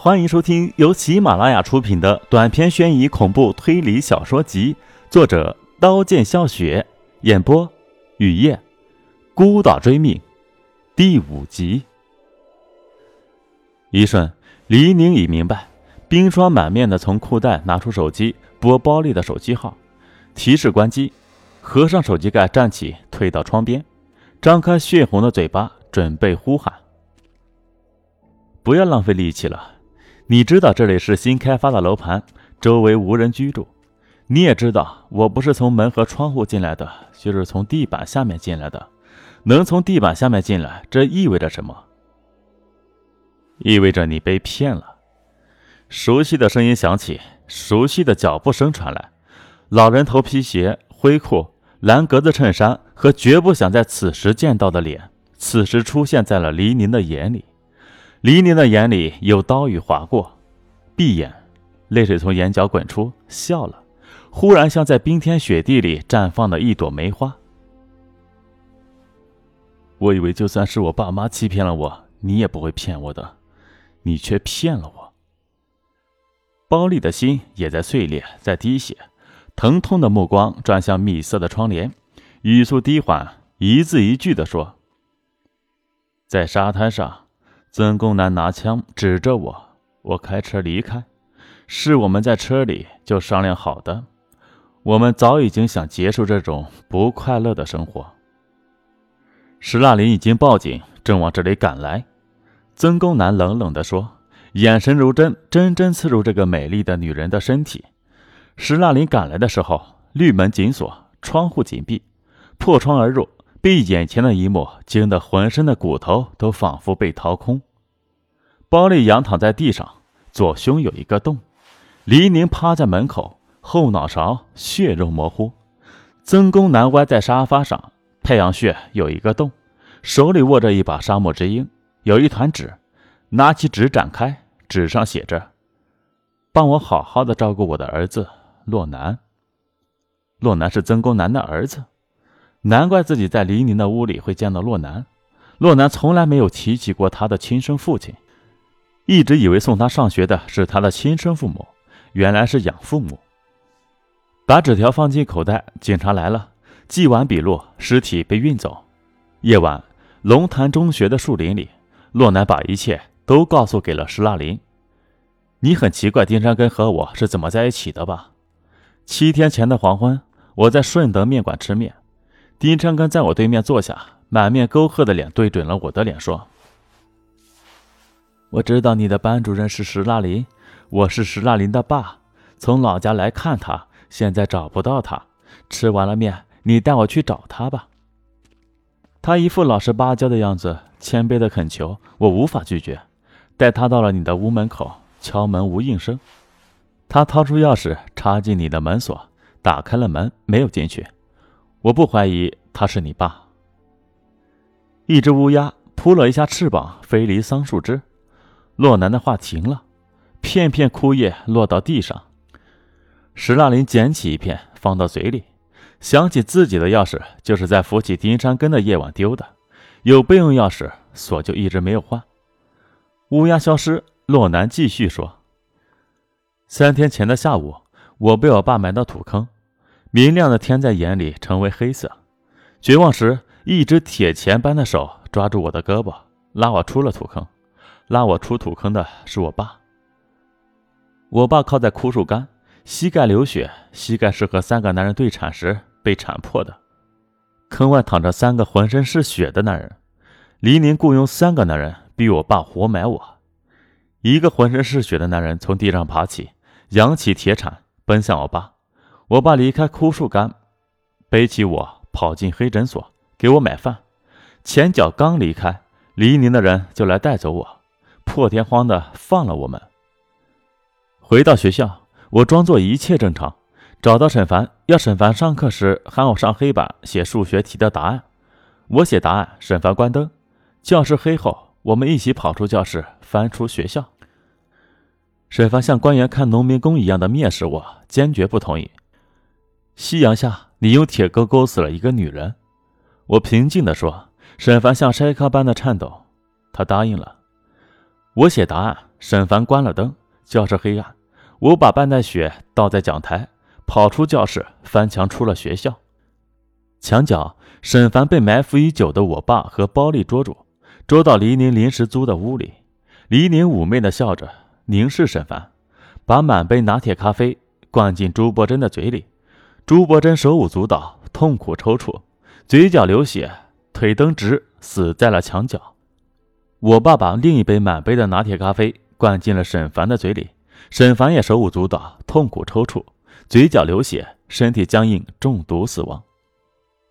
欢迎收听由喜马拉雅出品的短篇悬疑恐怖推理小说集，作者刀剑笑雪，演播雨夜，孤岛追命，第五集。一瞬，黎宁已明白，冰霜满面的从裤袋拿出手机，拨包里的手机号，提示关机，合上手机盖，站起，退到窗边，张开血红的嘴巴，准备呼喊：“不要浪费力气了。”你知道这里是新开发的楼盘，周围无人居住。你也知道，我不是从门和窗户进来的，就是从地板下面进来的。能从地板下面进来，这意味着什么？意味着你被骗了。熟悉的声音响起，熟悉的脚步声传来。老人头皮鞋、灰裤、蓝格子衬衫和绝不想在此时见到的脸，此时出现在了黎宁的眼里。黎宁的眼里有刀雨划过，闭眼，泪水从眼角滚出，笑了，忽然像在冰天雪地里绽放的一朵梅花。我以为就算是我爸妈欺骗了我，你也不会骗我的，你却骗了我。包丽的心也在碎裂，在滴血，疼痛的目光转向米色的窗帘，语速低缓，一字一句地说：“在沙滩上。”曾公南拿枪指着我，我开车离开，是我们在车里就商量好的。我们早已经想结束这种不快乐的生活。石腊林已经报警，正往这里赶来。曾公南冷冷地说，眼神如针，针针刺入这个美丽的女人的身体。石腊林赶来的时候，绿门紧锁，窗户紧闭，破窗而入。被眼前的一幕惊得浑身的骨头都仿佛被掏空。包丽仰躺在地上，左胸有一个洞。黎宁趴在门口，后脑勺血肉模糊。曾公南歪在沙发上，太阳穴有一个洞，手里握着一把沙漠之鹰，有一团纸，拿起纸展开，纸上写着：“帮我好好的照顾我的儿子洛南。”洛南是曾公南的儿子。难怪自己在黎宁的屋里会见到洛南，洛南从来没有提起过他的亲生父亲，一直以为送他上学的是他的亲生父母，原来是养父母。把纸条放进口袋，警察来了，记完笔录，尸体被运走。夜晚，龙潭中学的树林里，洛南把一切都告诉给了石腊林。你很奇怪丁山根和我是怎么在一起的吧？七天前的黄昏，我在顺德面馆吃面。丁山根在我对面坐下，满面沟壑的脸对准了我的脸，说：“我知道你的班主任是石腊林，我是石腊林的爸，从老家来看他，现在找不到他。吃完了面，你带我去找他吧。”他一副老实巴交的样子，谦卑的恳求，我无法拒绝，带他到了你的屋门口，敲门无应声。他掏出钥匙插进你的门锁，打开了门，没有进去。我不怀疑他是你爸。一只乌鸦扑了一下翅膀，飞离桑树枝。洛南的话停了，片片枯叶落到地上。石腊林捡起一片，放到嘴里，想起自己的钥匙就是在扶起丁山根的夜晚丢的，有备用钥匙，锁就一直没有换。乌鸦消失，洛南继续说：“三天前的下午，我被我爸埋到土坑。”明亮的天在眼里成为黑色，绝望时，一只铁钳般的手抓住我的胳膊，拉我出了土坑。拉我出土坑的是我爸。我爸靠在枯树干，膝盖流血，膝盖是和三个男人对铲时被铲破的。坑外躺着三个浑身是血的男人。黎宁雇佣三个男人逼我爸活埋我。一个浑身是血的男人从地上爬起，扬起铁铲奔向我爸。我爸离开枯树干，背起我跑进黑诊所，给我买饭。前脚刚离开，黎宁的人就来带走我，破天荒的放了我们。回到学校，我装作一切正常，找到沈凡，要沈凡上课时喊我上黑板写数学题的答案。我写答案，沈凡关灯，教室黑后，我们一起跑出教室，翻出学校。沈凡像官员看农民工一样的蔑视我，坚决不同意。夕阳下，你用铁钩钩死了一个女人。我平静地说。沈凡像筛糠般的颤抖。他答应了。我写答案，沈凡关了灯，教室黑暗。我把半袋血倒在讲台，跑出教室，翻墙出了学校。墙角，沈凡被埋伏已久的我爸和包丽捉住，捉到黎宁临时租的屋里。黎宁妩媚的笑着，凝视沈凡，把满杯拿铁咖啡灌进朱伯珍的嘴里。朱伯珍手舞足蹈，痛苦抽搐，嘴角流血，腿蹬直，死在了墙角。我爸把另一杯满杯的拿铁咖啡灌进了沈凡的嘴里，沈凡也手舞足蹈，痛苦抽搐，嘴角流血，身体僵硬，中毒死亡。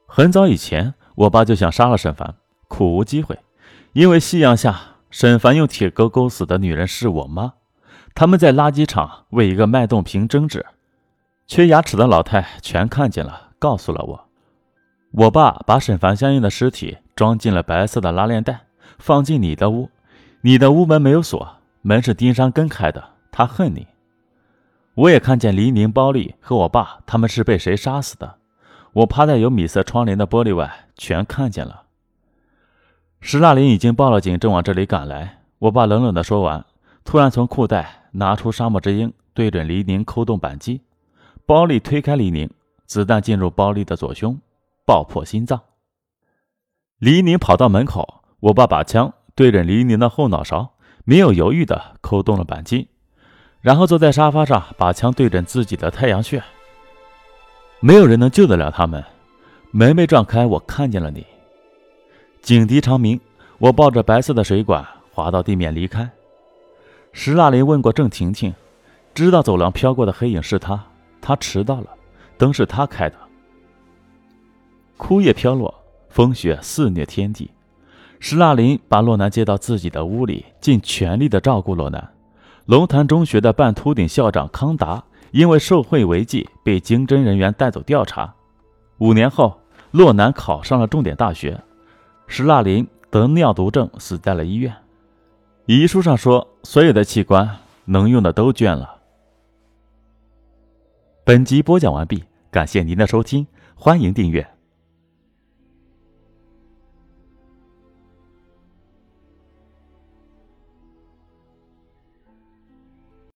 很早以前，我爸就想杀了沈凡，苦无机会，因为夕阳下，沈凡用铁钩钩死的女人是我妈。他们在垃圾场为一个脉动瓶争执，缺牙齿的老太全看见了，告诉了我。我爸把沈凡相应的尸体装进了白色的拉链袋。放进你的屋，你的屋门没有锁，门是丁山根开的。他恨你。我也看见黎明、包丽和我爸，他们是被谁杀死的？我趴在有米色窗帘的玻璃外，全看见了。石大林已经报了警，正往这里赶来。我爸冷冷的说完，突然从裤袋拿出沙漠之鹰，对准黎宁扣动扳机。包丽推开黎宁，子弹进入包丽的左胸，爆破心脏。黎宁跑到门口。我爸把枪对准黎宁的后脑勺，没有犹豫地扣动了扳机，然后坐在沙发上，把枪对准自己的太阳穴。没有人能救得了他们。门被撞开，我看见了你。警笛长鸣，我抱着白色的水管滑到地面离开。石大林问过郑婷婷，知道走廊飘过的黑影是他，他迟到了，灯是他开的。枯叶飘落，风雪肆虐天地。石大林把洛南接到自己的屋里，尽全力的照顾洛南。龙潭中学的半秃顶校长康达因为受贿违纪被经侦人员带走调查。五年后，洛南考上了重点大学。石大林得尿毒症，死在了医院。遗书上说，所有的器官能用的都捐了。本集播讲完毕，感谢您的收听，欢迎订阅。